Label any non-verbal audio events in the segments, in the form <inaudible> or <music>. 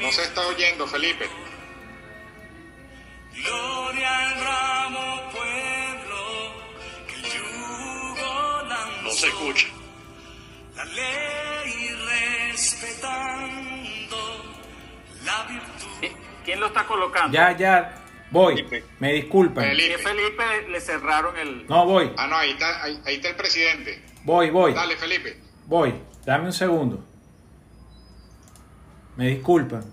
No se está oyendo, Felipe. Gloria al ramo pueblo que el yugo lanzó. No se escucha. La ley respetando la virtud. ¿Quién lo está colocando? Ya, ya, voy. Felipe. Me disculpan. Felipe. Que Felipe le cerraron el. No, voy, Ah, no, ahí está, ahí, ahí está el presidente. voy, voy, Dale, Felipe. voy. Dame un segundo. Me disculpan.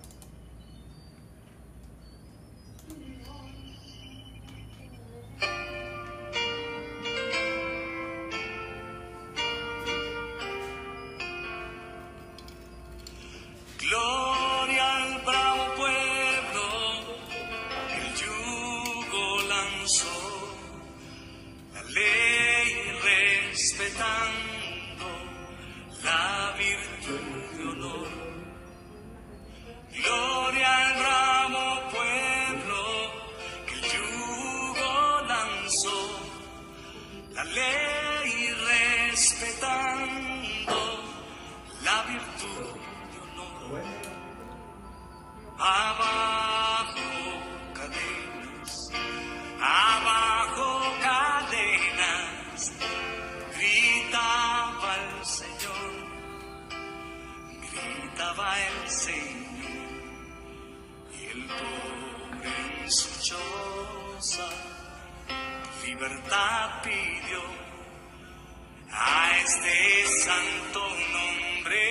El Señor, y el pobre en su choza libertad pidió a este santo nombre.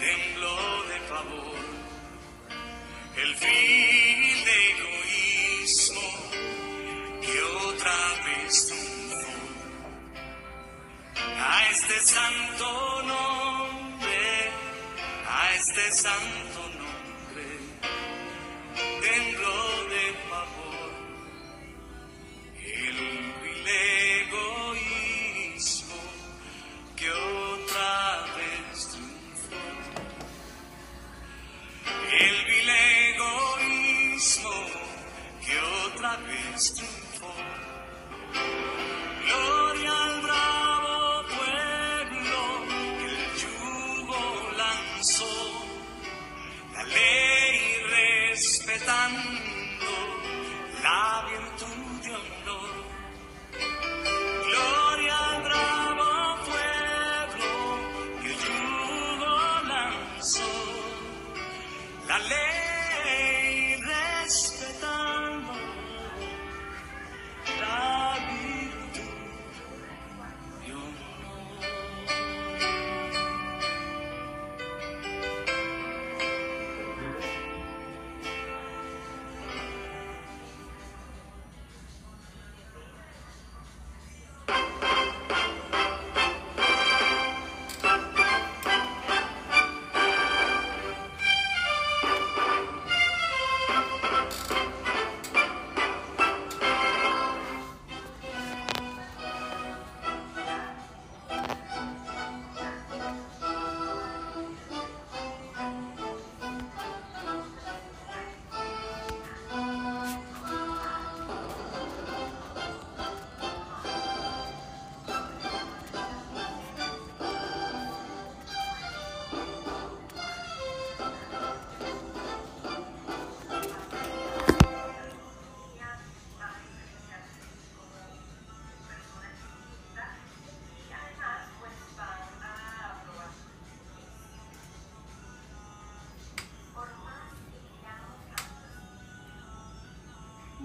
Tembló de favor el fin de egoísmo que otra vez triunfó a este santo nombre este santo nombre. Tembló de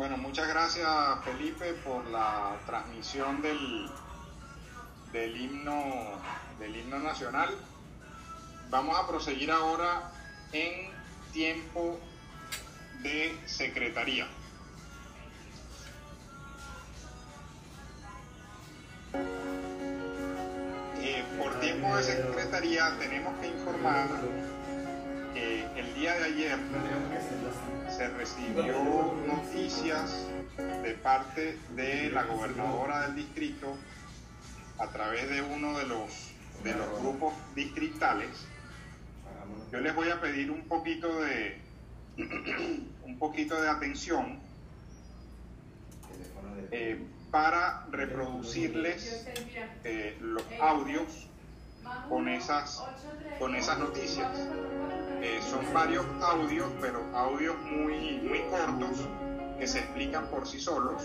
Bueno, muchas gracias Felipe por la transmisión del, del himno del himno nacional. Vamos a proseguir ahora en tiempo de secretaría. Eh, por tiempo de secretaría tenemos que informar día de ayer se recibió noticias de parte de la gobernadora del distrito a través de uno de los, de los grupos distritales. Yo les voy a pedir un poquito de, <clears throat> un poquito de atención. Eh, para reproducirles eh, los audios con esas, con esas noticias. Eh, son varios audios, pero audios muy, muy cortos que se explican por sí solos.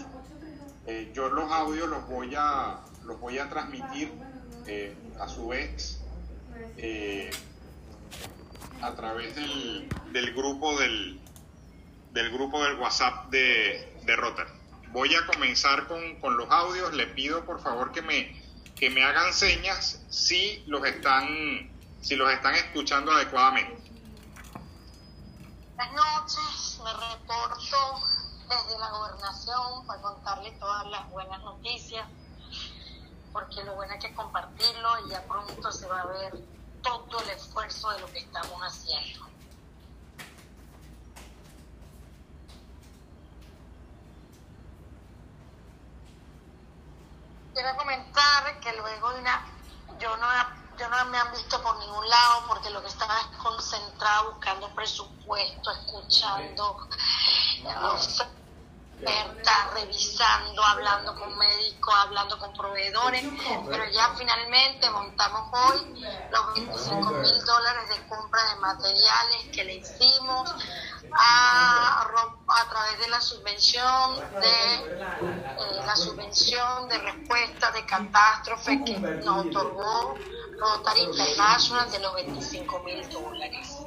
Eh, yo los audios los voy a, los voy a transmitir eh, a su vez eh, a través del, del grupo del, del grupo del WhatsApp de, de Rotary. Voy a comenzar con, con los audios. Le pido por favor que me, que me hagan señas si los están, si los están escuchando adecuadamente. Buenas noches, me reporto desde la gobernación para contarle todas las buenas noticias, porque lo bueno es que compartirlo y ya pronto se va a ver todo el esfuerzo de lo que estamos haciendo. Quiero comentar que luego de una, yo no, yo no me han visto por ningún lado porque lo que estaba es concentrada buscando presupuesto, escuchando expertas, revisando, hablando con médicos, hablando con proveedores, pero ya finalmente montamos hoy los 25 mil dólares de compra de materiales que le hicimos a, a través de la subvención de eh, la subvención de respuesta de catástrofe que nos otorgó Rotary International de los 25 mil dólares.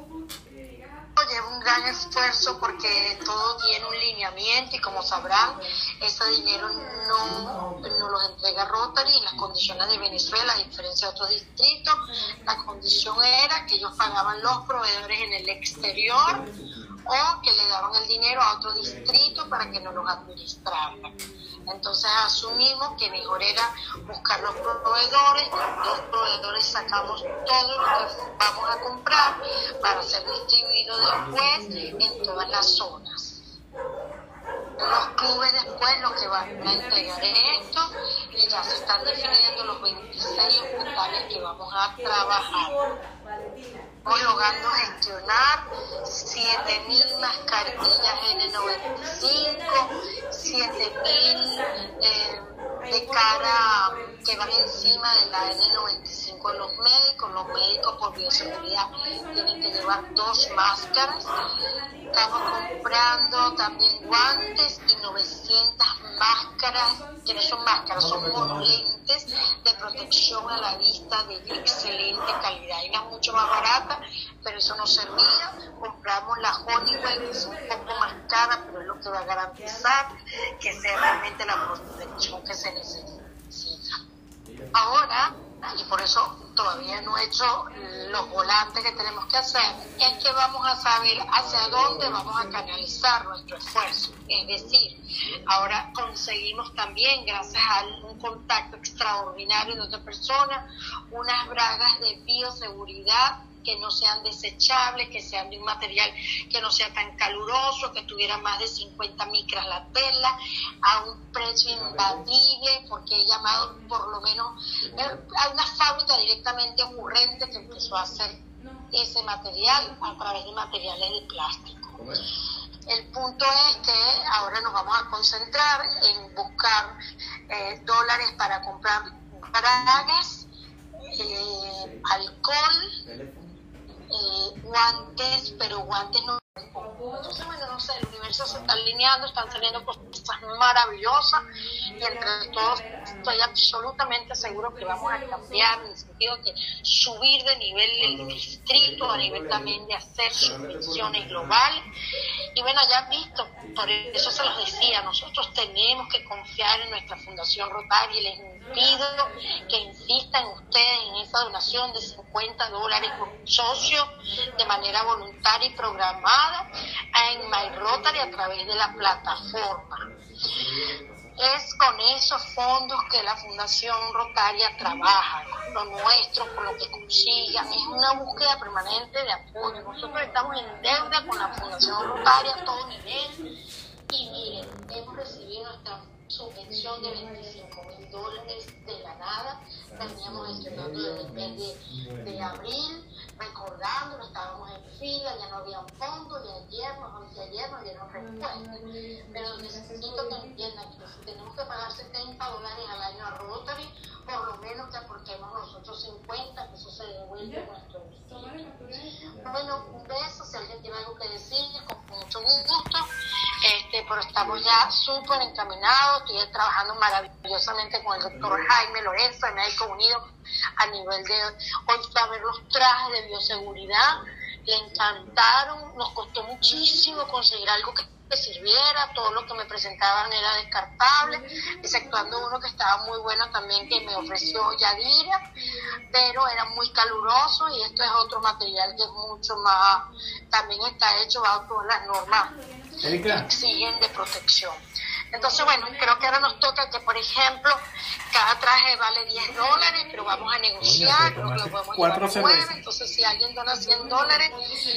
Lleva un gran esfuerzo porque todo tiene un lineamiento y como sabrán, ese dinero no, no lo entrega Rotary las condiciones de Venezuela, a diferencia de otros distritos. La condición era que ellos pagaban los proveedores en el exterior o que le daban el dinero a otro distrito para que no los administraran. Entonces asumimos que mejor era buscar los proveedores, los proveedores sacamos todo lo que vamos a comprar para ser distribuido después en todas las zonas. Los clubes después los que van a entregar esto y ya se están definiendo los 26 hospitales que vamos a trabajar. Estamos logrando gestionar 7.000 mascarillas N95, 7.000 eh, de cara que van encima de la N95 en los médicos. Los médicos por bioseguridad tienen que llevar dos máscaras. Estamos comprando también guantes y 900 máscaras, que no son máscaras, son monolentes de protección a la vista de excelente calidad. Hay una mucho más barata, pero eso no servía. Compramos la Honeywell, que es un poco más cara, pero es lo que va a garantizar que sea realmente la protección que se Ahora, y por eso todavía no he hecho los volantes que tenemos que hacer, es que vamos a saber hacia dónde vamos a canalizar nuestro esfuerzo. Es decir, ahora conseguimos también, gracias a un contacto extraordinario de otra persona, unas bragas de bioseguridad que no sean desechables, que sean de un material que no sea tan caluroso, que tuviera más de 50 micras la tela, a un precio imbatible, porque he llamado por lo menos a una fábrica directamente ocurrente que empezó a hacer ese material a través de materiales de plástico. El punto es que ahora nos vamos a concentrar en buscar eh, dólares para comprar bragas, eh, alcohol, eh, guantes, pero guantes no. Entonces, bueno, no sé, universo se está alineando, están saliendo cosas maravillosas y entre todos estoy absolutamente seguro que vamos a cambiar en el sentido de subir de nivel el distrito, a nivel también de hacer subvenciones globales. Y bueno, ya han visto, por eso se los decía, nosotros tenemos que confiar en nuestra Fundación Rotaria y les pido que insistan ustedes en esa donación de 50 dólares por socio de manera voluntaria y programada en My Rotary a través de la plataforma. Es con esos fondos que la Fundación Rotaria trabaja, lo nuestro, con lo que consigan. Es una búsqueda permanente de apoyo. Nosotros estamos en deuda con la Fundación Rotaria a todo nivel. Y miren, hemos recibido nuestra subvención de 25 mil dólares de la nada. La veníamos desde el mes de, de abril. Recordándolo, estábamos en fila, ya no había fondo y ayer, no, y ayer no dieron respuesta. Pero necesito que entiendan que si tenemos que pagar 70 dólares al año a Rotary, por lo menos que aportemos nosotros 50, que eso se devuelve a nuestro. Bueno, un beso, si alguien tiene algo que decir, con mucho gusto. Este, pero estamos ya súper encaminados, estoy trabajando maravillosamente con el doctor Jaime Lorenzo, de Médico Unido, a nivel de hoy va a ver los trajes de bioseguridad, le encantaron, nos costó muchísimo conseguir algo que que sirviera, todo lo que me presentaban era descartable, exceptuando uno que estaba muy bueno también que me ofreció Yadira, pero era muy caluroso y esto es otro material que es mucho más, también está hecho bajo todas las normas que exigen de protección. Entonces, bueno, creo que ahora nos toca que, por ejemplo, cada traje vale 10 dólares, pero vamos a negociar, lo podemos llevar 9. Entonces, si alguien dona 100 dólares,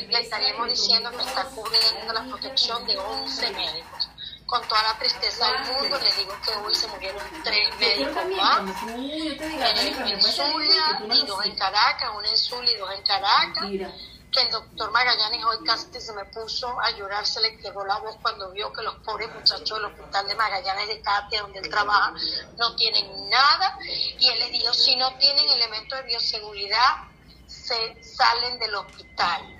le estaríamos diciendo que está cubriendo la protección de 11 médicos. Con toda la tristeza del mundo, les digo que hoy se murieron tres médicos más, en Zulia y dos en Caracas, uno en Zulia y dos en Caracas el doctor Magallanes hoy casi se me puso a llorar, se le quebró la voz cuando vio que los pobres muchachos del hospital de Magallanes de Cate, donde él trabaja, no tienen nada. Y él les dijo, si no tienen elementos de bioseguridad, se salen del hospital.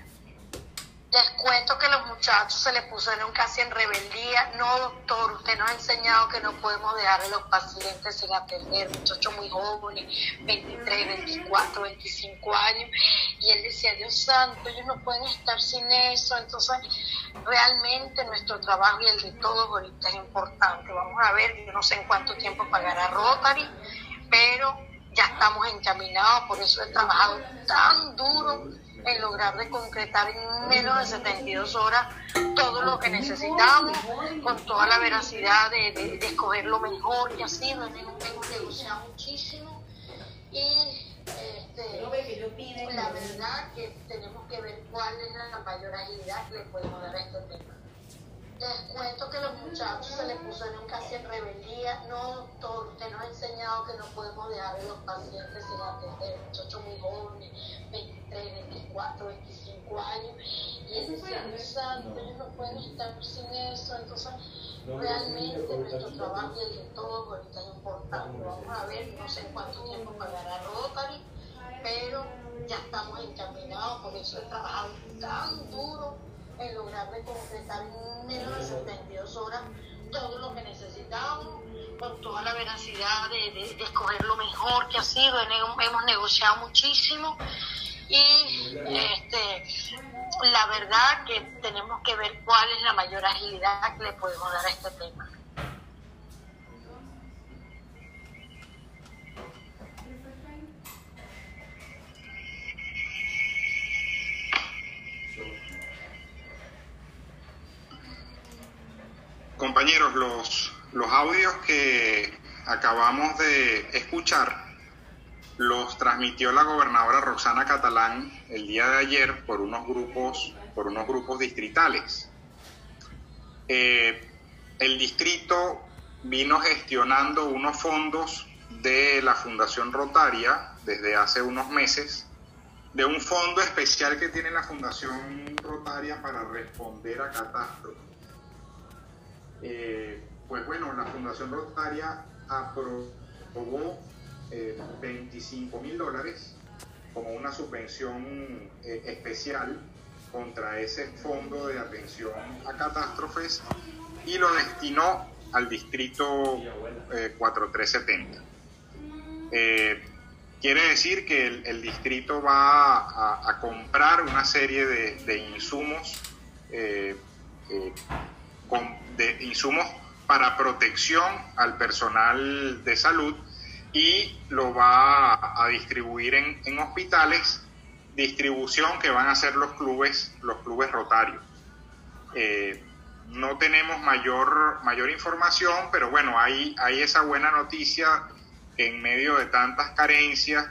Les cuento que los muchachos se les pusieron casi en rebeldía. No, doctor, usted nos ha enseñado que no podemos dejar a los pacientes sin atender. Muchachos muy jóvenes, 23, 24, 25 años. Y él decía, Dios santo, ellos no pueden estar sin eso. Entonces, realmente nuestro trabajo y el de todos ahorita es importante. Vamos a ver, yo no sé en cuánto tiempo pagará Rotary, pero ya estamos encaminados. Por eso he trabajado tan duro en lograr de concretar en menos de 72 horas todo lo que necesitamos, con toda la veracidad de, de, escoger lo mejor y así, no hemos negociado muchísimo y este, la verdad que tenemos que ver cuál es la mayor agilidad que le podemos dar a este tema. Les cuento que los muchachos se les pusieron casi en rebeldía. No, doctor, usted nos ha enseñado que no podemos dejar a los pacientes sin atender. Muchachos muy jóvenes, 23, 24, 25 años. Y Dios santo, ellos no pueden estar sin eso. Entonces, realmente nuestro trabajo y el de todos ahorita es importante. Vamos a ver, no sé cuánto tiempo pagará Rotary, pero ya estamos encaminados. Por eso he trabajado tan duro en lograr de concretar en menos de 72 horas todo lo que necesitamos, con toda la veracidad de, de, de escoger lo mejor que ha sido. Hemos negociado muchísimo y este, la verdad que tenemos que ver cuál es la mayor agilidad que le podemos dar a este tema. Compañeros, los, los audios que acabamos de escuchar los transmitió la gobernadora Roxana Catalán el día de ayer por unos grupos, por unos grupos distritales. Eh, el distrito vino gestionando unos fondos de la Fundación Rotaria desde hace unos meses, de un fondo especial que tiene la Fundación Rotaria para responder a catástrofes. Eh, pues bueno, la Fundación Rotaria aprobó eh, 25 mil dólares como una subvención eh, especial contra ese fondo de atención a catástrofes y lo destinó al distrito eh, 4370. Eh, quiere decir que el, distrito va a, comprar una serie de, de insumos, eh, con, de insumos para protección al personal de salud y lo va a distribuir en, en, hospitales, distribución que van a ser los clubes, los clubes rotarios. Eh, no tenemos mayor, mayor información, pero bueno, hay, hay esa buena noticia en medio de tantas carencias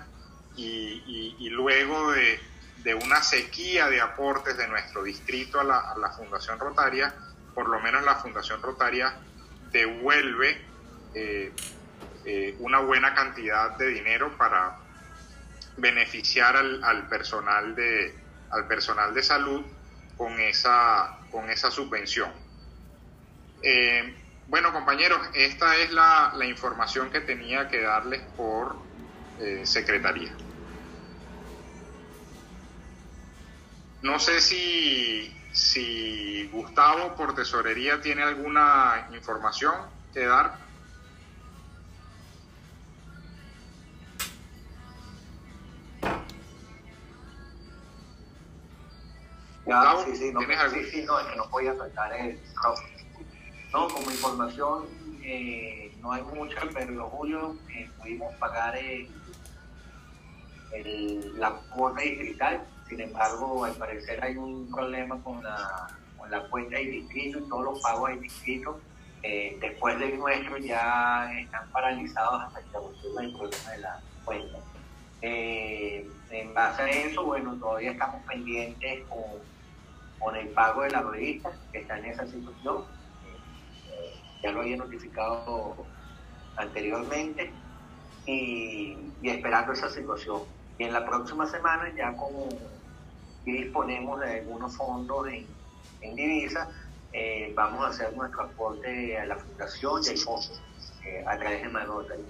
y, y, y luego de, de, una sequía de aportes de nuestro distrito a la, a la, Fundación Rotaria, por lo menos la Fundación Rotaria devuelve eh, eh, una buena cantidad de dinero para, beneficiar al, al personal de al personal de salud con esa con esa subvención. Eh, bueno, compañeros, esta es la, la, información que tenía que darles por secretaría. No sé si, si Gustavo por tesorería tiene alguna información que dar. Ya, sí, sí, no, sí, sí, no, es que no podía saltar el No, como información, eh, no hay mucha, pero en julio eh, pudimos pagar el, el, la cuota digital. Sin embargo, al parecer hay un problema con la, con la cuenta de distrito y todos los pagos de distrito. Eh, después del nuestro ya están paralizados hasta que se el problema de la cuenta. Eh, en base a eso, bueno, todavía estamos pendientes con con el pago de la revista que está en esa situación. Eh, ya lo había notificado anteriormente y, esperando esa situación. Y en la próxima semana ya disponemos de algunos fondos en, en divisa, eh, vamos a hacer nuestro aporte a la fundación y al fondo eh, a través de.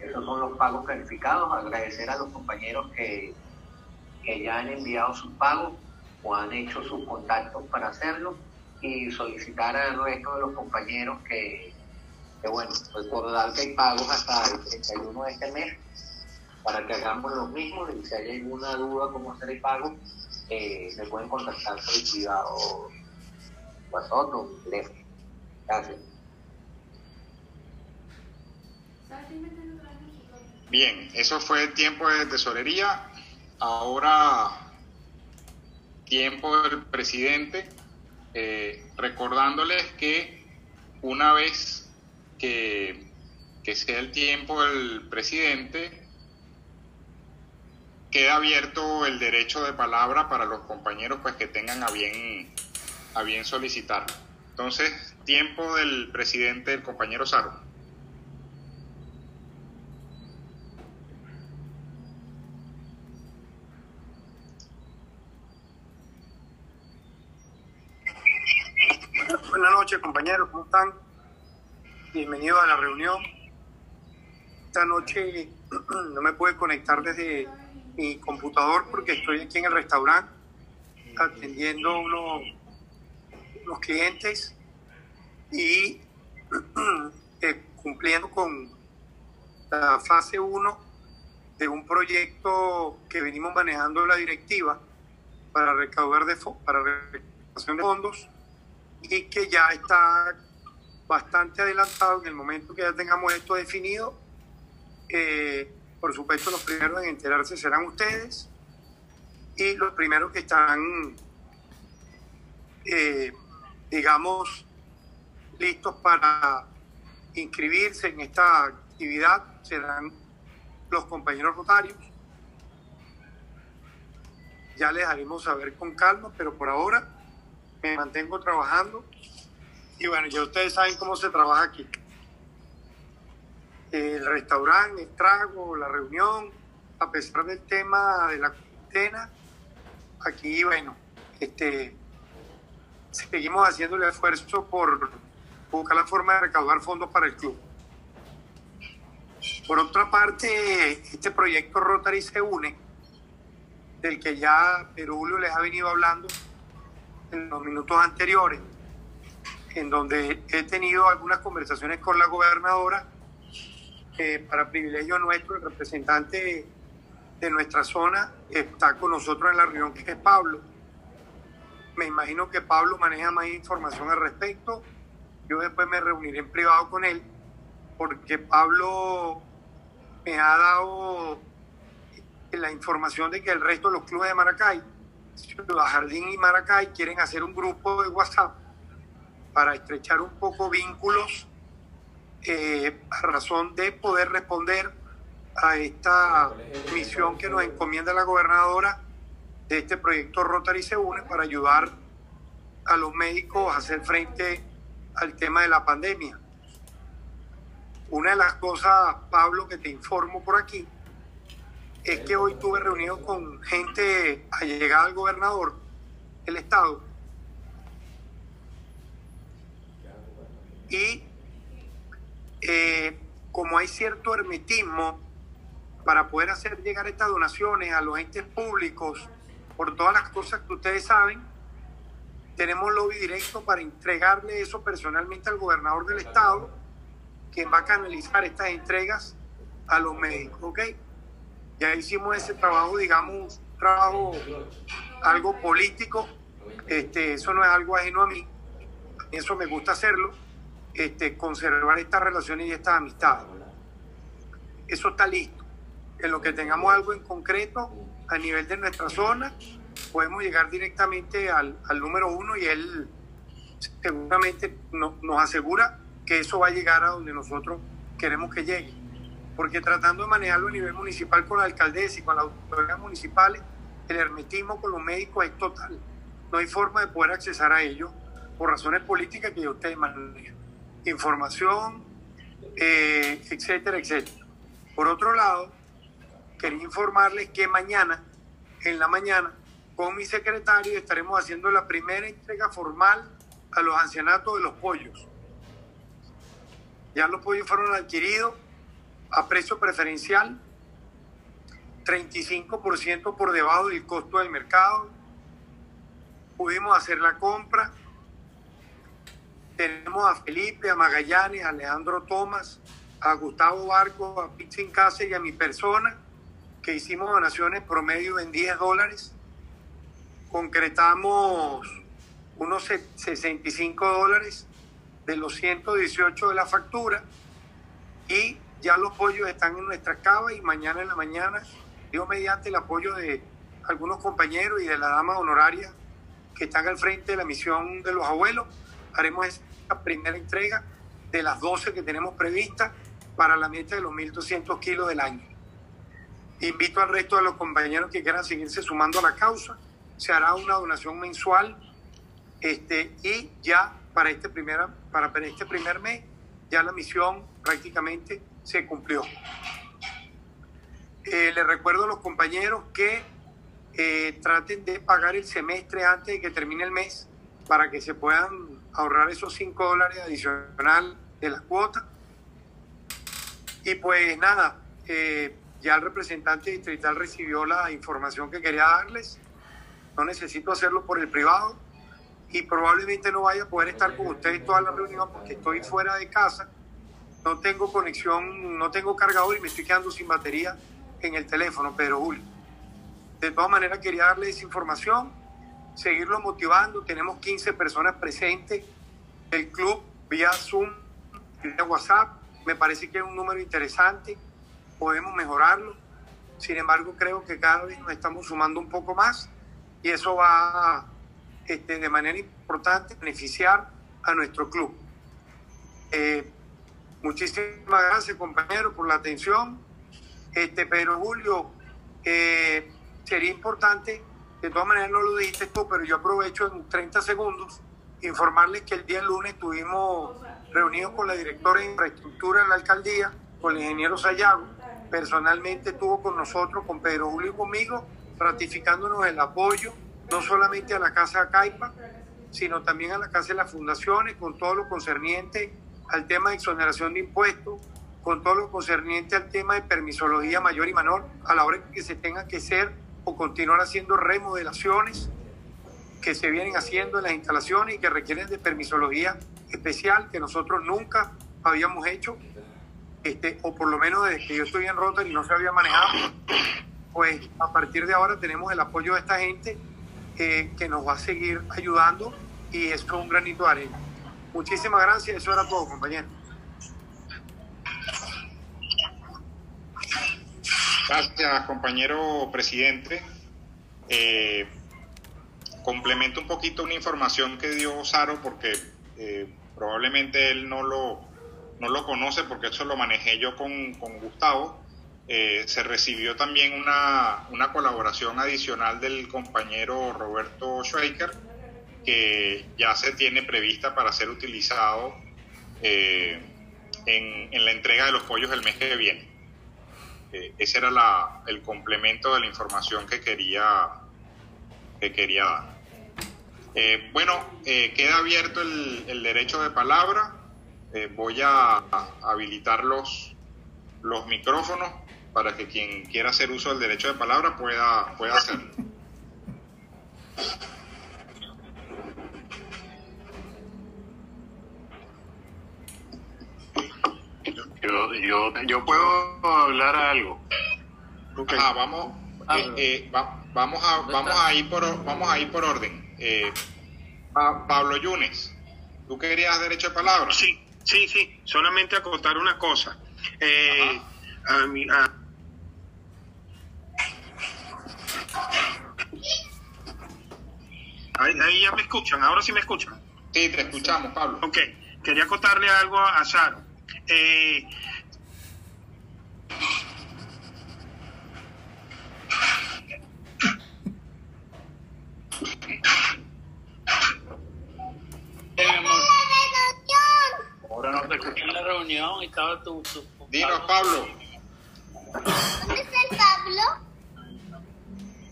Esos son los pagos calificados. Agradecer a los compañeros que, que ya han enviado sus pagos o han hecho sus contactos para hacerlo y solicitar al resto de los compañeros que, que bueno, recordar que hay pagos hasta el 31 de este mes para que hagamos lo mismo y si hay alguna duda cómo hacer el pago, eh, me pueden contactar por el cuidado WhatsApp o teléfono. Gracias. Bien, eso fue el tiempo de tesorería. Ahora tiempo del presidente, eh, recordándoles que una vez que, que sea el tiempo del presidente, queda abierto el derecho de palabra para los compañeros pues que tengan a bien a bien solicitarlo. Entonces, tiempo del presidente, el compañero Saro. Buenas noches, compañeros, ¿cómo están? Bienvenidos a la reunión. Esta noche <clears throat> no me pude conectar desde mi computador porque estoy aquí en el restaurante atendiendo unos, unos clientes y <clears throat> eh, cumpliendo con la fase 1 de un proyecto que venimos manejando la directiva para recaudar de, para recaudación de fondos y que ya está bastante adelantado en el momento que ya tengamos esto definido. Eh, por supuesto, los primeros en enterarse serán ustedes y los primeros que están, eh, digamos, listos para inscribirse en esta actividad serán los compañeros rotarios. Ya les haremos saber con calma, pero por ahora me mantengo trabajando y bueno, ya ustedes saben cómo se trabaja aquí. El restaurante, el trago, la reunión, a pesar del tema de la cuarentena, aquí, bueno, este, seguimos haciendo el esfuerzo por buscar la forma de recaudar fondos para el club. Por otra parte, este proyecto Rotary se une, del que ya Perulio les ha venido hablando, en los minutos anteriores, en donde he tenido algunas conversaciones con la gobernadora. Para privilegio nuestro, el representante de nuestra zona está con nosotros en la reunión, que es Pablo. Me imagino que Pablo maneja más información al respecto. Yo después me reuniré en privado con él, porque Pablo me ha dado la información de que el resto de los clubes de Maracay Ciudad Jardín y Maracay quieren hacer un grupo de WhatsApp para estrechar un poco vínculos eh, a razón de poder responder a esta misión que nos encomienda la gobernadora de este proyecto Rotary se une para ayudar a los médicos a hacer frente al tema de la pandemia. Una de las cosas, Pablo, que te informo por aquí, es que hoy tuve reunido con gente allegada al gobernador del estado y eh, como hay cierto hermetismo para poder hacer llegar estas donaciones a los entes públicos por todas las cosas que ustedes saben, tenemos lobby directo para entregarle eso personalmente al gobernador del estado, quien va a canalizar estas entregas a los médicos, ¿ok? Ya hicimos ese trabajo, digamos, un trabajo algo político, este, eso no es algo ajeno a mí, eso me gusta hacerlo, este, conservar estas relaciones y estas amistades. Eso está listo. En lo que tengamos algo en concreto a nivel de nuestra zona, podemos llegar directamente al, al número uno y él seguramente no- nos asegura que eso va a llegar a donde nosotros queremos que llegue. Porque tratando de manejarlo a nivel municipal con la alcaldesa y con las autoridades municipales, el hermetismo con los médicos es total. No hay forma de poder accesar a ellos por razones políticas que ustedes manejan. Información, eh, etcétera, etcétera. Por otro lado, quería informarles que mañana, en la mañana, con mi secretario estaremos haciendo la primera entrega formal a los ancianatos de los pollos. Ya los pollos fueron adquiridos a precio preferencial, 35% por debajo del costo del mercado. Pudimos hacer la compra. Tenemos a Felipe, a Magallanes, a Alejandro Tomás, a Gustavo Barco, a Pixin Casa y a mi persona, que hicimos donaciones promedio en 10 dólares. Concretamos unos se- 65 dólares de los 118 de la factura y ya los pollos están en nuestra cava y mañana en la mañana, yo mediante el apoyo de algunos compañeros y de la dama honoraria que están al frente de la misión de los abuelos, haremos esta primera entrega de las 12 que tenemos previstas para la meta de los 1.200 kilos del año. Invito al resto de los compañeros que quieran seguirse sumando a la causa. Se hará una donación mensual este, y ya para este, primera, para este primer mes ya la misión prácticamente se cumplió. Eh, les recuerdo a los compañeros que eh, traten de pagar el semestre antes de que termine el mes para que se puedan ahorrar esos 5 dólares adicional de la cuota. Y pues nada, eh, ya el representante distrital recibió la información que quería darles. No necesito hacerlo por el privado y probablemente no vaya a poder estar con ustedes toda la reunión porque estoy fuera de casa. No tengo conexión, no tengo cargador y me estoy quedando sin batería en el teléfono, pero Julio. De todas maneras, quería darles información, seguirlo motivando. Tenemos 15 personas presentes. El club vía Zoom, vía WhatsApp. Me parece que es un número interesante. Podemos mejorarlo. Sin embargo, creo que cada vez nos estamos sumando un poco más y eso va este, de manera importante beneficiar a nuestro club. Eh, muchísimas gracias, compañero, por la atención. Este, pero Julio, eh, sería importante, de todas maneras no lo dijiste tú, pero yo aprovecho en 30 segundos informarles que el día lunes estuvimos reunidos con la directora de infraestructura de la alcaldía, con el ingeniero Sayago. Personalmente estuvo con nosotros, con Pedro Julio y conmigo, ratificándonos el apoyo, no solamente a la Casa Caipa, sino también a la Casa de las Fundaciones, con todo lo concerniente al tema de exoneración de impuestos, con todo lo concerniente al tema de permisología mayor y menor, a la hora que se tenga que hacer continuar haciendo remodelaciones que se vienen haciendo en las instalaciones y que requieren de permisología especial que nosotros nunca habíamos hecho, este, o por lo menos desde que yo estoy en Rotary no se había manejado, pues a partir de ahora tenemos el apoyo de esta gente eh, que nos va a seguir ayudando y esto es un granito de arena. Muchísimas gracias, eso era todo, compañero. Gracias, compañero presidente. Eh, complemento un poquito una información que dio Saro porque eh, probablemente él no lo, no lo conoce porque eso lo manejé yo con, con Gustavo. Eh, se recibió también una, una colaboración adicional del compañero Roberto Schweiker que ya se tiene prevista para ser utilizado eh, en, en la entrega de los pollos el mes que viene. Eh, ese era la, el complemento de la información que quería, que quería dar. Eh, bueno, eh, queda abierto el, derecho de palabra. Voy a, a habilitar los, los micrófonos para que quien quiera hacer uso del derecho de palabra pueda, pueda hacerlo. Yo, yo, yo puedo hablar algo. Ah, vamos, eh, eh, va- vamos a vamos a ir por vamos a ir por orden. Eh, Pa- Pablo Yunes, ¿tú querías derecho de palabra? Sí, sí, sí, solamente acotar una cosa. Eh, a mi- a- Ahí, ahí ya me escuchan, ahora sí me escuchan. Sí, te escuchamos, Pablo. Ok, quería contarle algo a Saro. Eh, Ahora no te en la reunión y estaba tu... tu Dinos, Pablo.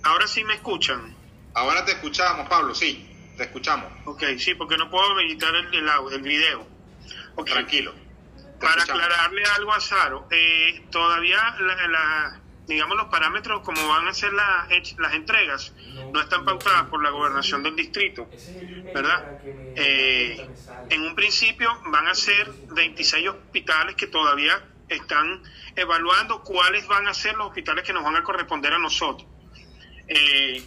ahora sí me escuchan. Ahora te escuchamos, Pablo, sí, te escuchamos. Ok, sí, porque no puedo editar el, el, audio, el video. Ok. Tranquilo. Para escuchamos. aclararle algo a Saro, eh, todavía la, la- digamos los parámetros como van a ser la- las entregas no están pautadas por la gobernación del distrito, ¿verdad? Eh, en un principio van a ser 26 hospitales que todavía están evaluando cuáles van a ser los hospitales que nos van a corresponder a nosotros. Eh,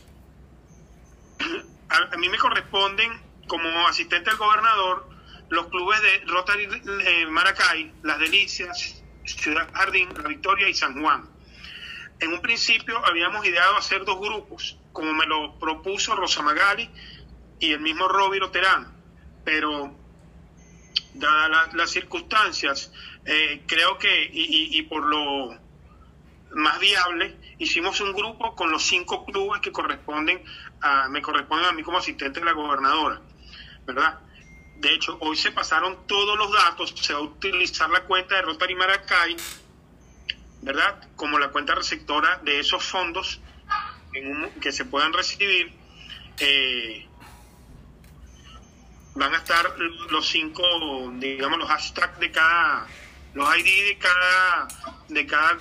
<clears throat> a, a mí me corresponden como asistente al gobernador los clubes de Rotary eh, Maracay, Las Delicias, Ciudad Jardín, La Victoria y San Juan. En un principio habíamos ideado hacer dos grupos, como me lo propuso Rosa Magali y el mismo Robiro Terán, pero dadas la- las circunstancias, eh, creo que, y, y- y por lo más viable, hicimos un grupo con los cinco clubes que corresponden a, me corresponden a mí como asistente de la gobernadora, ¿verdad? De hecho, hoy se pasaron todos los datos, se va a utilizar la cuenta de Rotary Maracay, ¿verdad? Como la cuenta receptora de esos fondos en un- que se puedan recibir. eh, van a estar los cinco, digamos, los hashtags de cada, los ID de cada, de cada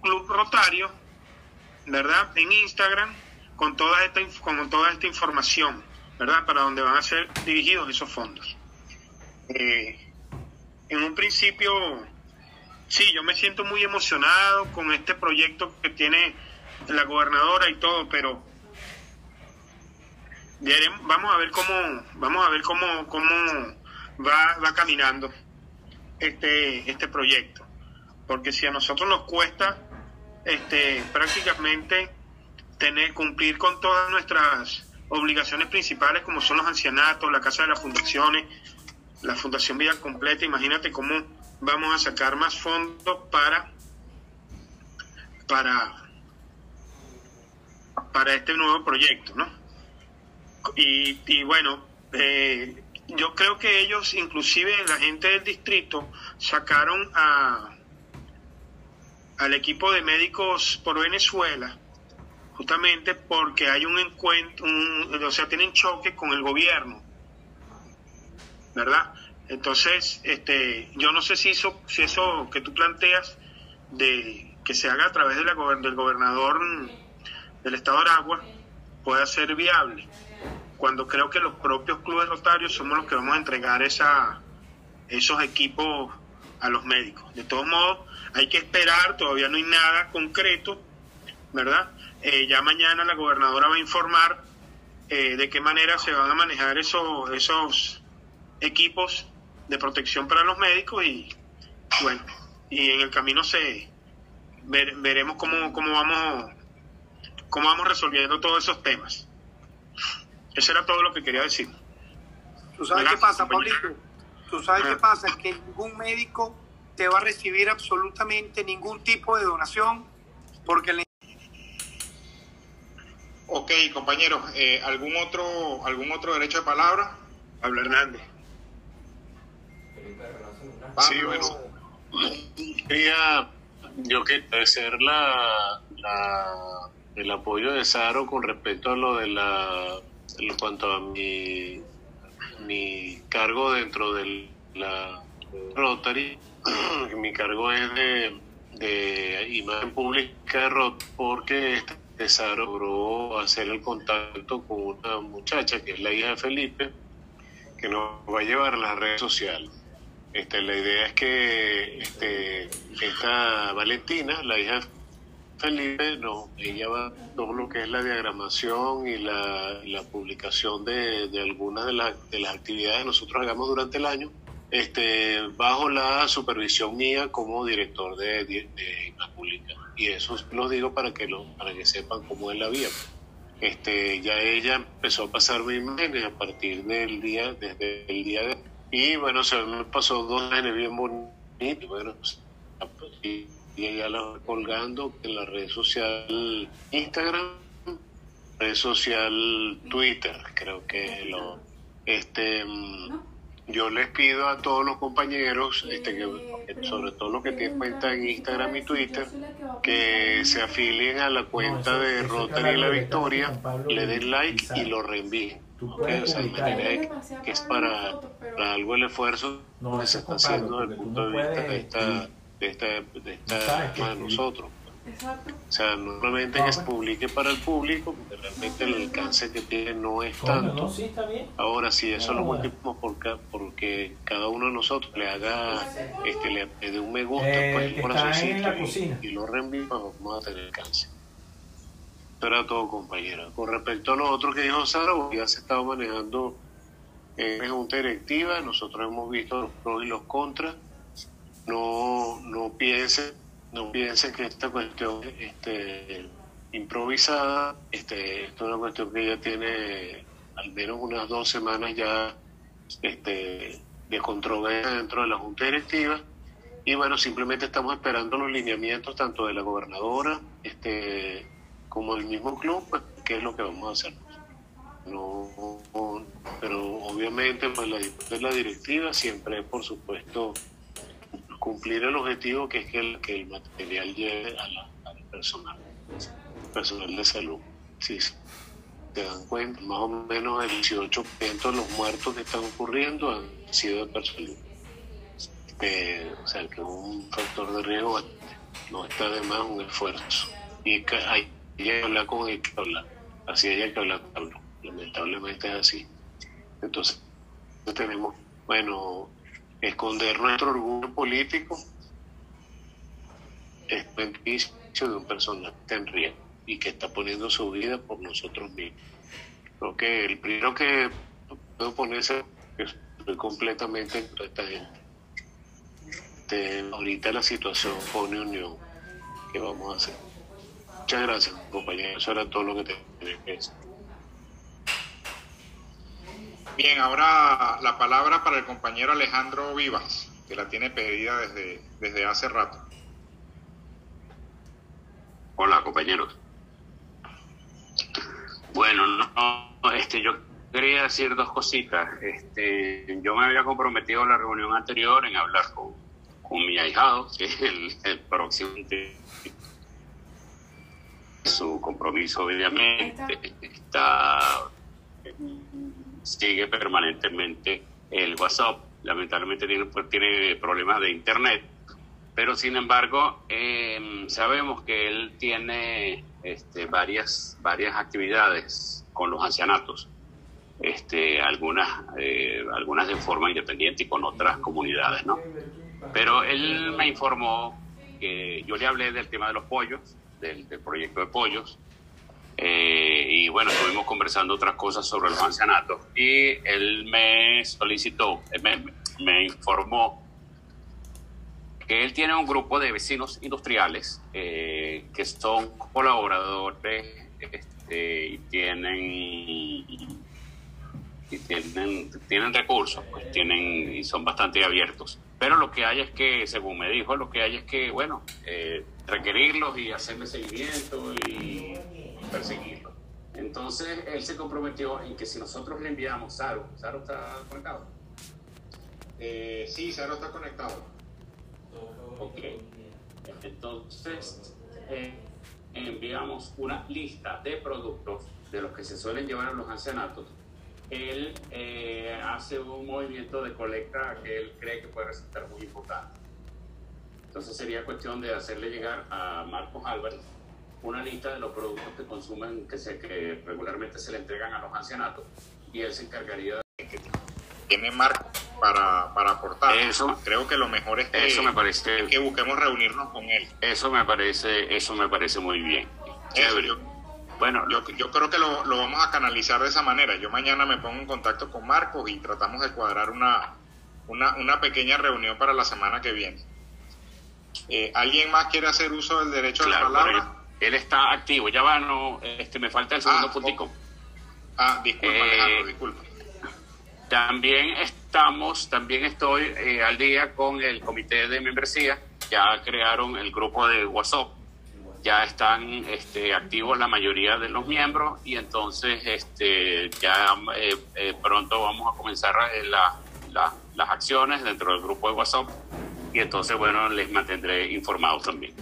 club rotario, ¿verdad? En Instagram, con toda esta, con toda esta información, ¿verdad? Para donde van a ser dirigidos esos fondos. Eh, en un principio, sí, yo me siento muy emocionado con este proyecto que tiene la gobernadora y todo, pero vamos a ver cómo, vamos a ver cómo, cómo va, va caminando este, este proyecto. Porque si a nosotros nos cuesta este, prácticamente tener, cumplir con todas nuestras obligaciones principales, como son los ancianatos, la casa de las fundaciones, la Fundación Vida Completa, imagínate cómo vamos a sacar más fondos para, para, para este nuevo proyecto, ¿no? Y, y bueno, eh, yo creo que ellos, inclusive la gente del distrito, sacaron a al equipo de médicos por Venezuela, justamente porque hay un encuentro, un- o sea, tienen choque con el gobierno, ¿verdad? Entonces, este, yo no sé si eso, si eso que tú planteas de que se haga a través del gobernador del estado de Aragua pueda ser viable, cuando creo que los propios clubes rotarios somos los que vamos a entregar esa, esos equipos a los médicos. De todos modos, hay que esperar, todavía no hay nada concreto, ¿verdad? Eh, ya mañana la gobernadora va a informar eh, de qué manera se van a manejar esos, esos equipos de protección para los médicos y bueno, y en el camino se ver- veremos cómo, cómo vamos cómo vamos resolviendo todos esos temas. Eso era todo lo que quería decir. ¿Tú sabes Gracias, qué pasa, compañero. Pablito? ¿Tú sabes qué pasa? Que ningún médico te va a recibir absolutamente ningún tipo de donación porque le Ok, compañeros, eh, ¿algún otro algún otro derecho de palabra? Pablo Hernández. Sí, bueno. Quería yo quiero agradecer la, la- el apoyo de Saro con respecto a lo de la, en cuanto a mi, mi cargo dentro de la Rotary. <clears throat> mi cargo es de, de imagen pública de Rotary porque este Saro logró hacer el contacto con una muchacha que es la hija de Felipe que nos va a llevar a las redes sociales. Este, la idea es que este, esta Valentina, la hija de Felipe, no, ella va todo lo que es la diagramación y la, publicación de, algunas de, las de las actividades que nosotros hagamos durante el año, este, bajo la supervisión mía como director de, de, de pública. Y eso lo digo para que, lo, para que sepan cómo es la vía. Este, ya ella empezó a pasarme imágenes a partir del día, desde el día de y bueno, se me pasó dos imágenes bien bonitas, bueno, y, y ella las va colgando en la red social Instagram, red social Twitter, creo que lo este mm, yo les pido a todos los compañeros, este, que, sobre todo los que tienen cuenta en Instagram y Twitter, que se afilien a la cuenta de Rotary La Victoria, le den like y lo reenvíen. Ok, o sea, que es para, para algo el esfuerzo que se está haciendo desde el punto de vista de esta, de esta, de esta de nosotros. O sea, no solamente que se publique para el público, porque realmente el alcance que tiene no es tanto. Ahora, si eso lo multiplicamos por ca- porque cada uno de nosotros le haga, este, le, le dé un me gusta, Eh, pues, el está corazoncito y- y, lo reenvíe, pues, vamos a tener alcance. Esto era todo, compañera. Con respecto a lo otro que dijo Sara, pues, ya se estaba manejando en junta directiva, nosotros hemos visto los pros y los contras. No, no piense, no piense que esta cuestión este, improvisada, este, esto es una cuestión que ya tiene al menos unas dos semanas ya este, de controversia dentro de la junta directiva. Y bueno, simplemente estamos esperando los lineamientos tanto de la gobernadora este, como del mismo club, pues, qué es lo que vamos a hacer. No, pero obviamente pues la, la directiva siempre por supuesto, cumplir el objetivo que es que el, que el material llegue a la- al personal, personal de salud. Sí, sí. Se dan cuenta, más o menos el 18% de los muertos que están ocurriendo han sido de personal. Eh, o sea, que un factor de riesgo no está de más un esfuerzo. Y hay que hablar con el que hablar. Así hay que hablar con hablar. Lamentablemente es así. Entonces, tenemos, bueno, esconder nuestro orgullo político es beneficio de un personaje en riesgo y que está poniendo su vida por nosotros mismos. Creo que el primero que puedo ponerse es completamente entre esta gente. Ahorita la situación pone unión. ¿Qué vamos a hacer? Muchas gracias, compañeros. Eso era todo lo que tenía que decir. Bien, ahora la palabra para el compañero Alejandro Vivas, que la tiene pedida desde, desde hace rato. Hola, compañeros. Bueno, no, no, este, yo quería decir dos cositas. Este, yo me había comprometido en la reunión anterior en hablar con, con mi ahijado, que es el, el próximo su compromiso, obviamente, está sigue permanentemente el WhatsApp. Lamentablemente tiene, pues, tiene problemas de internet, pero sin embargo eh, sabemos que él tiene este, varias, varias actividades con los ancianatos, este, algunas, eh, algunas de forma independiente y con otras comunidades, ¿no? Pero él me informó que yo le hablé del tema de los pollos, del proyecto de pollos, eh, y bueno, estuvimos conversando otras cosas sobre los ancianatos y él me solicitó, eh, me, informó que él tiene un grupo de vecinos industriales eh, que son colaboradores este, y tienen y tienen, tienen recursos, pues tienen y son bastante abiertos. Pero lo que hay es que, según me dijo, lo que hay es que, bueno, eh, requerirlos y hacerle seguimiento y perseguirlos. Entonces, él se comprometió en que si nosotros le enviamos Saro, Saro está conectado. Eh, sí, Saro está conectado. Ok. Entonces, eh, enviamos una lista de productos de los que se suelen llevar a los ancianatos. Él eh, hace un movimiento de colecta que él cree que puede resultar muy importante. Entonces sería cuestión de hacerle llegar a Marcos Álvarez una lista de los productos que consumen, que, se, que regularmente se le entregan a los ancianatos, y él se encargaría de... Tiene Marco para, para aportar. Eso- Creo que lo mejor es que, Eso me parece, que busquemos reunirnos con él. eso me parece, eso me parece muy bien. Eso, Chévere. yo, Bueno, yo, yo creo que lo, lo vamos a canalizar de esa manera. Yo mañana me pongo en contacto con Marcos y tratamos de cuadrar una, una, una pequeña reunión para la semana que viene. Eh, ¿Alguien más quiere hacer uso del derecho claro, a la palabra? Él, está activo. Ya va, no, este, me falta el segundo Ah, puntico. Ah, disculpa, Eh, Alejandro, disculpa. También estamos, también estoy eh, al día con el comité de membresía. Ya crearon el grupo de WhatsApp. Ya están este, activos la mayoría de los miembros y entonces este, ya eh, pronto vamos a comenzar la- la- las acciones dentro del grupo de WhatsApp y entonces, bueno, les mantendré informados también.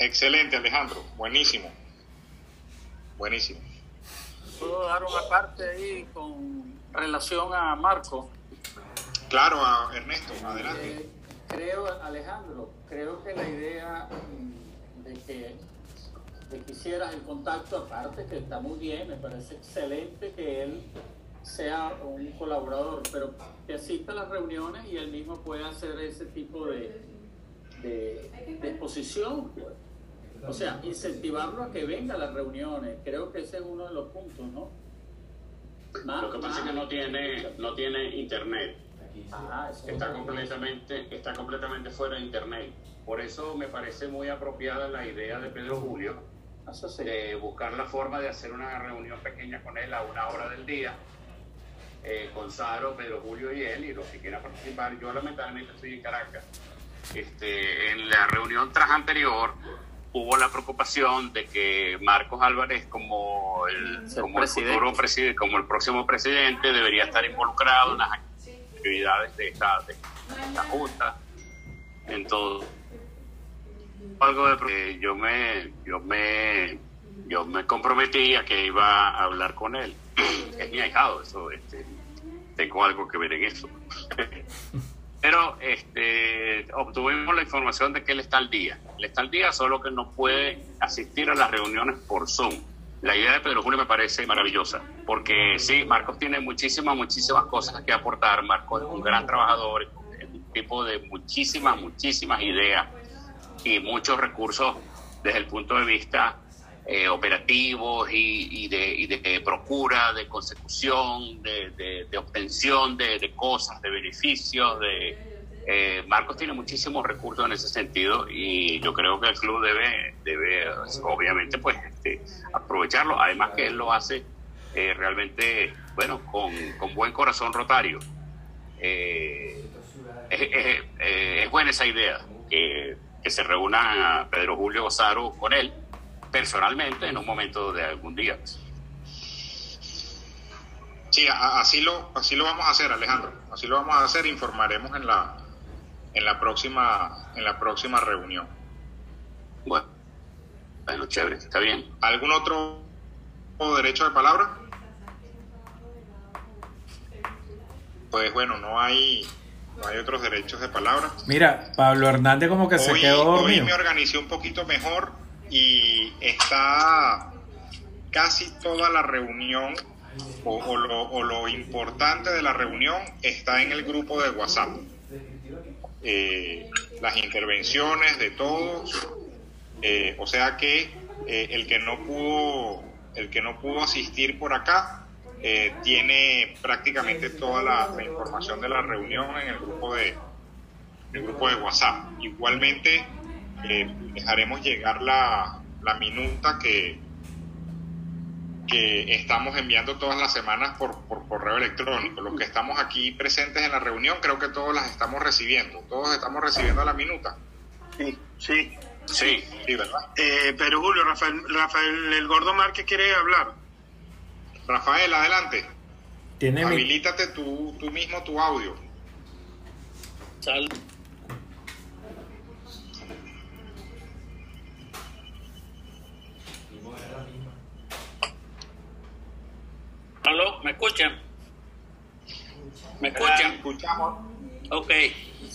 Excelente, Alejandro. Buenísimo. Buenísimo. Puedo dar una parte ahí con relación a Marco. Claro, a Ernesto, adelante. Eh, creo, Alejandro, creo que la idea mm, de que, de que hicieras el contacto aparte, que está muy bien, me parece excelente que él sea un colaborador, pero que asista a las reuniones y él mismo pueda hacer ese tipo de, de, de exposición. pues. O sea, incentivarlo a que venga a las reuniones. Creo que ese es uno de los puntos, ¿no? Más- Lo que pasa es que más- no tiene, no tiene internet. Ah, está completamente, está completamente fuera de internet. Por eso me parece muy apropiada la idea de Pedro Julio Eso sí. de buscar la forma de hacer una reunión pequeña con él a una hora del día, eh, con Saro, Pedro Julio y él, y los que quieran participar. Yo lamentablemente estoy en Caracas. Este, en la reunión tras anterior hubo la preocupación de que Marcos Álvarez como el, Ser como el futuro presidente, como el próximo presidente debería estar involucrado en las actividades de esta, de esta junta. Entonces, algo de que yo me yo me yo me comprometí a que iba a hablar con él. <clears throat> Es mi ahijado, eso este, tengo algo que ver en eso. <laughs> Pero este, obtuvimos la información de que él está al día. Él está al día, solo que no puede asistir a las reuniones por Zoom. La idea de Pedro Julio me parece maravillosa, porque sí, Marcos tiene muchísimas, muchísimas cosas que aportar. Marcos es un gran trabajador, un tipo de muchísimas, muchísimas ideas y muchos recursos desde el punto de vista eh, operativos y, de, de procura, de consecución, de, de- obtención de, cosas, de beneficios. De, eh, Marcos tiene muchísimos recursos en ese sentido y yo creo que el club debe, debe obviamente, pues, este, aprovecharlo. Además que él lo hace eh, realmente, bueno, con, con buen corazón rotario. Es, buena esa idea, que, que se reúna Pedro Julio Gozaro con él personalmente en un momento de algún día. Sí, a- así lo, así lo vamos a hacer, Alejandro. Así lo vamos a hacer. Informaremos en la, en la próxima, en la próxima reunión. Bueno, bueno, chévere, está bien. ¿Algún otro derecho de palabra? Pues bueno, no hay, no hay otros derechos de palabra. Mira, Pablo Hernández como que se hoy, quedó hoy dormido. me organicé un poquito mejor y está casi toda la reunión o, lo, o lo importante de la reunión está en el grupo de WhatsApp. Eh, las intervenciones de todos, eh, o sea que eh, el que no pudo el que no pudo asistir por acá tiene prácticamente toda la, la información de la reunión en el grupo de el grupo de WhatsApp. Igualmente eh, dejaremos llegar la, la minuta que que estamos enviando todas las semanas por, por correo electrónico. Los que estamos aquí presentes en la reunión, creo que todos las estamos recibiendo. Todos estamos recibiendo la minuta. Sí, sí. Sí, Sí, ¿verdad? Eh, pero Julio, Rafael, Rafael el Gordo Márquez quiere hablar. Rafael, adelante. Tiene mi- Habilítate tú, tú mismo tu audio. Sal- escuchan? ¿Me escuchan? Escuchamos. Ok.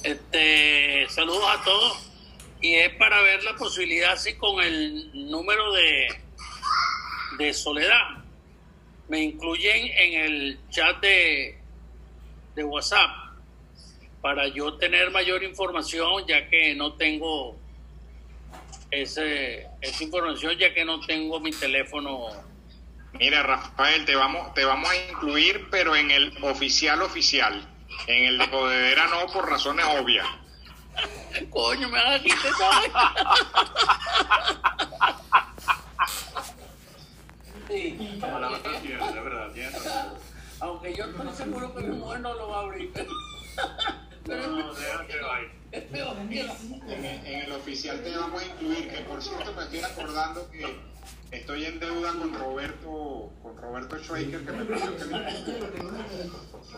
Este, saludos a todos. Y es para ver la posibilidad, así con el número de, de Soledad. Me incluyen en el chat de, de WhatsApp para yo tener mayor información, ya que no tengo ese, esa información, ya que no tengo mi teléfono. Mira, Rafael, te vamos, te vamos a incluir, pero en el oficial oficial. En el de Jodedera no, por razones obvias. Coño, me vas a quitar esa vaina. Sí. Aunque yo estoy seguro que mi mujer no lo va a abrir. No, déjate vaina. En en el oficial te vamos a incluir, que por cierto me estoy acordando que estoy en deuda con Roberto, con Roberto Schweiker, que me pidió que me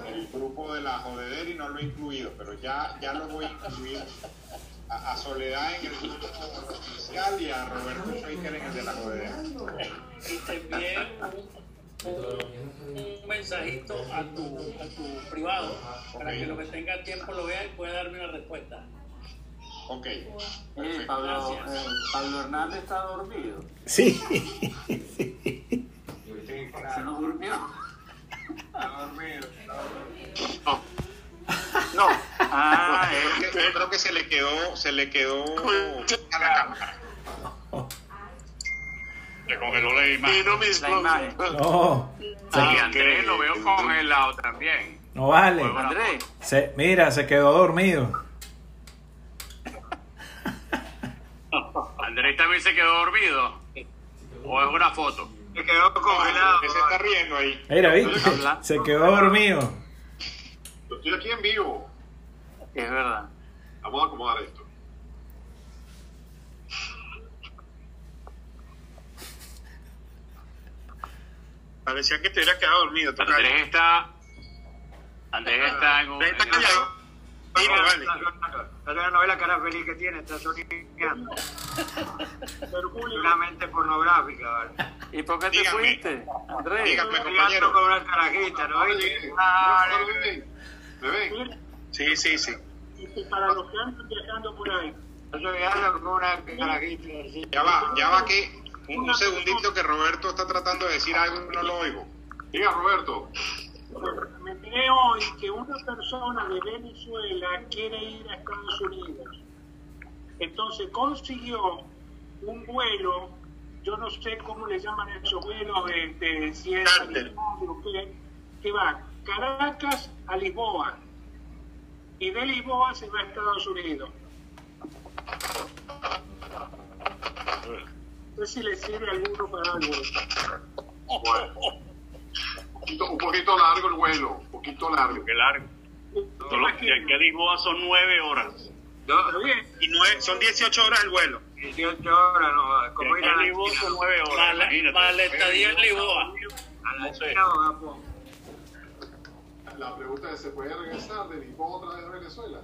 el grupo de la jodedera y no lo he incluido, pero ya, ya lo voy a incluir a, a Soledad en el grupo oficial y a Roberto Schweiker en el de la jodedera. Y te envié un, un mensajito a tu, a tu privado para que lo que tenga tiempo lo vea y pueda darme una respuesta. Ok. Eh, Pablo, eh, Pablo Hernández está dormido. Sí. Se nos durmió. No. Ah, creo que, creo que se le quedó, se le quedó a la cámara. Se congeló la imagen. La imagen. No. Y Andrés lo veo congelado también. no vale. Andrés, Se, mira, se quedó dormido. <laughs> Andrés también se quedó dormido. ¿O es una foto? Se quedó congelado. ¿Qué se está riendo ahí? Mira, ¿viste? Se quedó dormido. Yo estoy aquí en vivo. es verdad. Vamos a acomodar esto. Parecía que te hubiera quedado dormido. Andrés está. Andrés está en un. Andrés está callado. Mira, Vamos, vale. la, no ve la cara feliz que tiene, está soñando. Una mente pornográfica, ¿vale? ¿Y por qué te Dígame. fuiste, Andrés? Dígame, compañero. con una carajita, ¿no? Oye, Vale. ¿me ven? ¿Me ven? Sí, sí, sí. Para los que andan viajando por ahí. Yo viajando con una carajita. así. Ya va, ya va que un, un segundito que Roberto está tratando de decir algo y no lo oigo. Diga, Roberto. Enteré hoy que una persona de Venezuela quiere ir a Estados Unidos. Entonces consiguió un vuelo, yo no sé cómo le llaman esos vuelos, de, si es qué, que va Caracas a Lisboa. Y de Lisboa se va a Estados Unidos. No sé si le sirve alguno para algo. Bueno. Un poquito, un poquito largo el vuelo. Un poquito largo. Qué largo. Solo que aquí a Lisboa son nueve horas. Bien, Y nueve, son 18 horas el vuelo. 18 horas, ¿no? Y ¿Cómo ir a Lisboa son nueve horas. Para la, estadía en Lisboa. A la No. La pregunta es, ¿se puede regresar de Lisboa otra vez a Venezuela?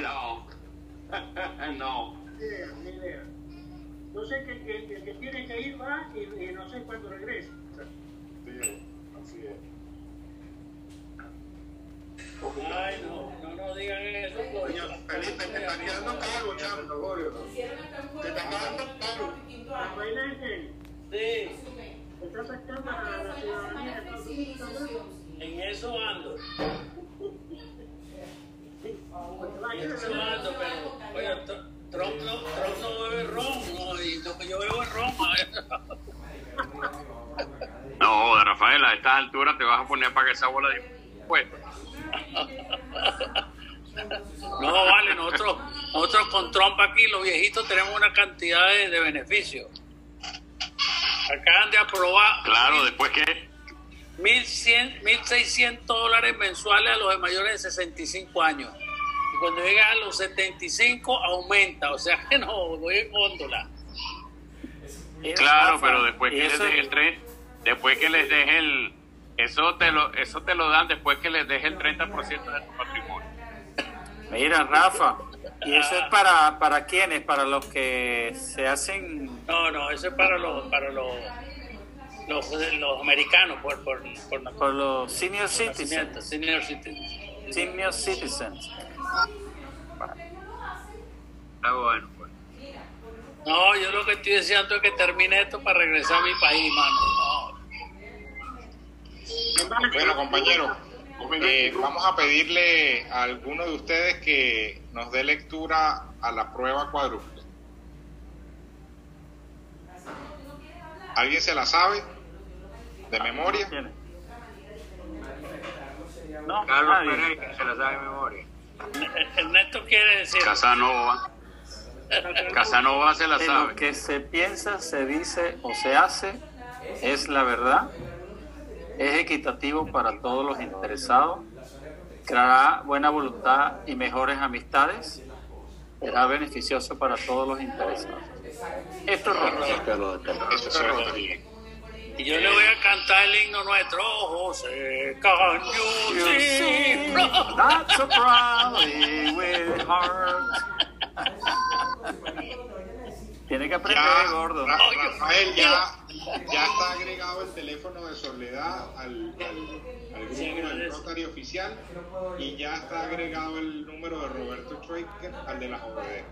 No. <laughs> no. Que el que, el que tiene que ir va y, y no sé cuándo regresa. Sí, así es. Ay, no, no, no digan eso, coño. Felipe, te está quedando calvo, chamo. Te está quedando calvo. Sí, ¿estás sacando a la ciudadanía en eso ando. <laughs> En eso ando, pero, oye, Tr- Trump no, Trump no bebe ron, no, y lo que yo bebo es ron. No, Rafael, a estas alturas te vas a poner para que esa bola de impuestos. <laughs> No, vale, nosotros, nosotros con Trump aquí, los viejitos, tenemos una cantidad de, de beneficios. Acaban de aprobar Claro, después que 1.100, 1.600 dólares mensuales a los de mayores de 65 años. Y cuando llega a los 75, aumenta. O sea que <laughs> no, voy en góndola. Claro, pero después que les deje el tren, después que les deje el eso te lo eso te lo dan después que les deje el 30% de tu patrimonio. Mira, Rafa, ¿y eso es para, para quiénes? Para los que se hacen... No, no, eso es para los, para los, los, los americanos, por, por, por, por los senior citizens. Senior citizens. Senior citizens. Está bueno, pues. No, yo lo que estoy deseando es que termine esto para regresar a mi país, mano. Bueno, compañeros, eh, vamos a pedirle a alguno de ustedes que nos dé lectura a la prueba cuádruple. ¿Alguien se la sabe? ¿De memoria? No, Carlos nadie. Pereira se la sabe de memoria. Ernesto quiere decir. Casanova. Casanova se la De sabe. Lo que se piensa, se dice o se hace es la verdad, es equitativo para todos los interesados, creará buena voluntad y mejores amistades, será beneficioso para todos los interesados. Esto es. Y yo le voy a cantar el himno nuestro. José, can you You see? That's so proudly with heart. Tiene que aprender, Ya, gordo. Ra- Rafael, ya, ya está agregado el teléfono de Soledad al, al, al grupo del Rotary oficial y ya está agregado el número de Roberto Schweiker al de la JD.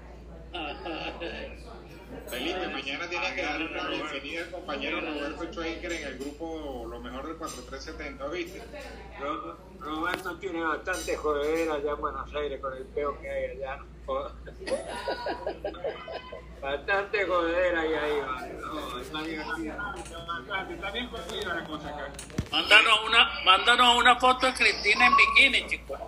<laughs> Felipe, mañana tienes que darle una bienvenida al compañero Roberto Schweiker en el grupo Lo Mejor del 4370, ¿viste? Ro- Roberto tiene bastante jodedera allá en Buenos Aires con el peo que hay allá. ¿no? <laughs> bastante jodedera hay ahí. No, está divertido. Está bien la cosa acá. Mándanos una, mándanos una foto de Cristina en bikini, chicos.